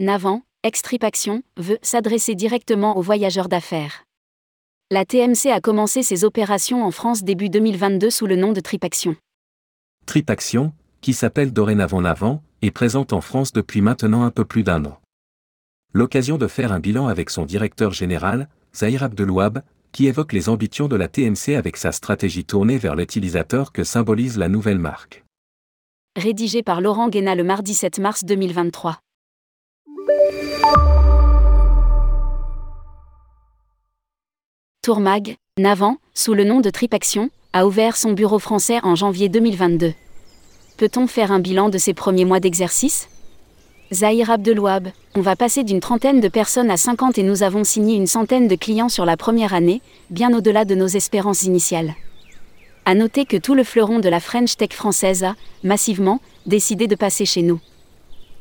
Navant, Extripaction, veut s'adresser directement aux voyageurs d'affaires. La TMC a commencé ses opérations en France début 2022 sous le nom de Tripaction. Tripaction, qui s'appelle dorénavant Navant, est présente en France depuis maintenant un peu plus d'un an. L'occasion de faire un bilan avec son directeur général, Zahir Abdelouab, qui évoque les ambitions de la TMC avec sa stratégie tournée vers l'utilisateur que symbolise la nouvelle marque. Rédigé par Laurent Guéna le mardi 7 mars 2023. Tourmag, Navant, sous le nom de Tripaction, a ouvert son bureau français en janvier 2022. Peut-on faire un bilan de ses premiers mois d'exercice? Zahir Abdelouab, on va passer d'une trentaine de personnes à 50 et nous avons signé une centaine de clients sur la première année, bien au-delà de nos espérances initiales. À noter que tout le fleuron de la French Tech française a, massivement, décidé de passer chez nous.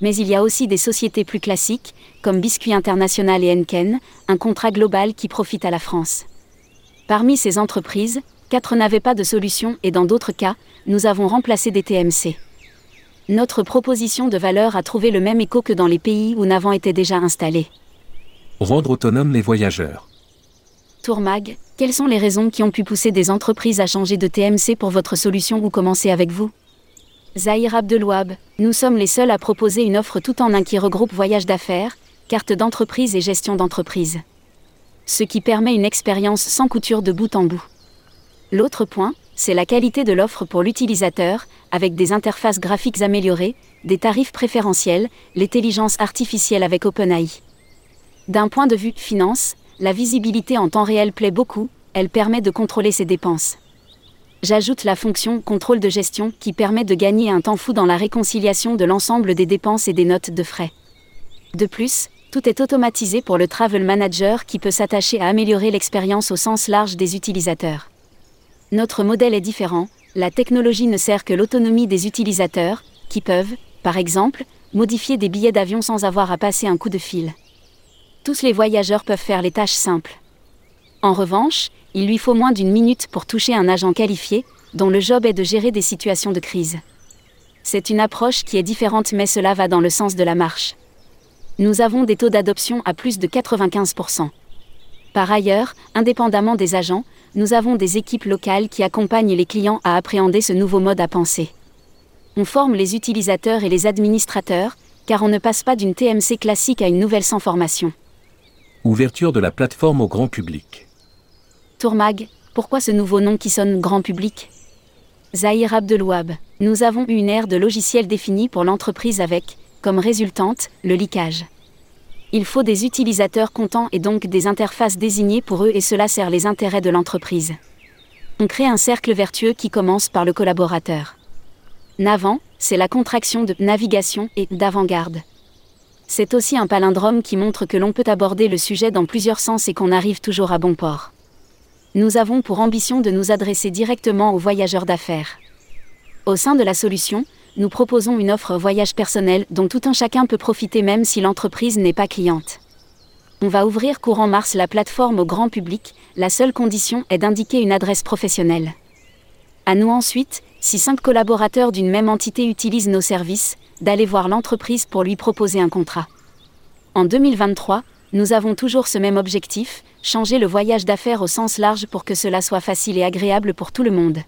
Mais il y a aussi des sociétés plus classiques, comme Biscuit International et Enken, un contrat global qui profite à la France. Parmi ces entreprises, quatre n'avaient pas de solution et dans d'autres cas, nous avons remplacé des TMC. Notre proposition de valeur a trouvé le même écho que dans les pays où Navant était déjà installé. Rendre autonomes les voyageurs. Tourmag, quelles sont les raisons qui ont pu pousser des entreprises à changer de TMC pour votre solution ou commencer avec vous? Zahir Abdelouab, nous sommes les seuls à proposer une offre tout en un qui regroupe voyage d'affaires, carte d'entreprise et gestion d'entreprise. Ce qui permet une expérience sans couture de bout en bout. L'autre point, c'est la qualité de l'offre pour l'utilisateur, avec des interfaces graphiques améliorées, des tarifs préférentiels, l'intelligence artificielle avec OpenAI. D'un point de vue finance, la visibilité en temps réel plaît beaucoup, elle permet de contrôler ses dépenses. J'ajoute la fonction contrôle de gestion qui permet de gagner un temps fou dans la réconciliation de l'ensemble des dépenses et des notes de frais. De plus, tout est automatisé pour le Travel Manager qui peut s'attacher à améliorer l'expérience au sens large des utilisateurs. Notre modèle est différent, la technologie ne sert que l'autonomie des utilisateurs, qui peuvent, par exemple, modifier des billets d'avion sans avoir à passer un coup de fil. Tous les voyageurs peuvent faire les tâches simples. En revanche, il lui faut moins d'une minute pour toucher un agent qualifié, dont le job est de gérer des situations de crise. C'est une approche qui est différente mais cela va dans le sens de la marche. Nous avons des taux d'adoption à plus de 95%. Par ailleurs, indépendamment des agents, nous avons des équipes locales qui accompagnent les clients à appréhender ce nouveau mode à penser. On forme les utilisateurs et les administrateurs, car on ne passe pas d'une TMC classique à une nouvelle sans formation. Ouverture de la plateforme au grand public. Tourmag, pourquoi ce nouveau nom qui sonne grand public? Zahir Abdelouab, nous avons eu une ère de logiciels définie pour l'entreprise avec, comme résultante, le leakage. Il faut des utilisateurs contents et donc des interfaces désignées pour eux et cela sert les intérêts de l'entreprise. On crée un cercle vertueux qui commence par le collaborateur. Navant, c'est la contraction de navigation et d'avant-garde. C'est aussi un palindrome qui montre que l'on peut aborder le sujet dans plusieurs sens et qu'on arrive toujours à bon port. Nous avons pour ambition de nous adresser directement aux voyageurs d'affaires. Au sein de la solution, nous proposons une offre voyage personnel dont tout un chacun peut profiter même si l'entreprise n'est pas cliente. On va ouvrir courant mars la plateforme au grand public, la seule condition est d'indiquer une adresse professionnelle. À nous ensuite, si cinq collaborateurs d'une même entité utilisent nos services, d'aller voir l'entreprise pour lui proposer un contrat. En 2023, nous avons toujours ce même objectif, changer le voyage d'affaires au sens large pour que cela soit facile et agréable pour tout le monde.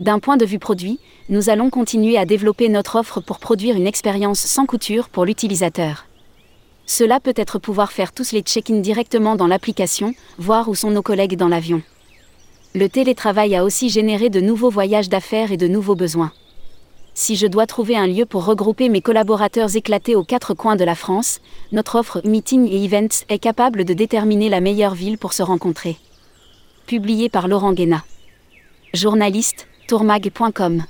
D'un point de vue produit, nous allons continuer à développer notre offre pour produire une expérience sans couture pour l'utilisateur. Cela peut être pouvoir faire tous les check-in directement dans l'application, voir où sont nos collègues dans l'avion. Le télétravail a aussi généré de nouveaux voyages d'affaires et de nouveaux besoins. Si je dois trouver un lieu pour regrouper mes collaborateurs éclatés aux quatre coins de la France, notre offre Meeting et Events est capable de déterminer la meilleure ville pour se rencontrer. Publié par Laurent Guéna. Journaliste, tourmag.com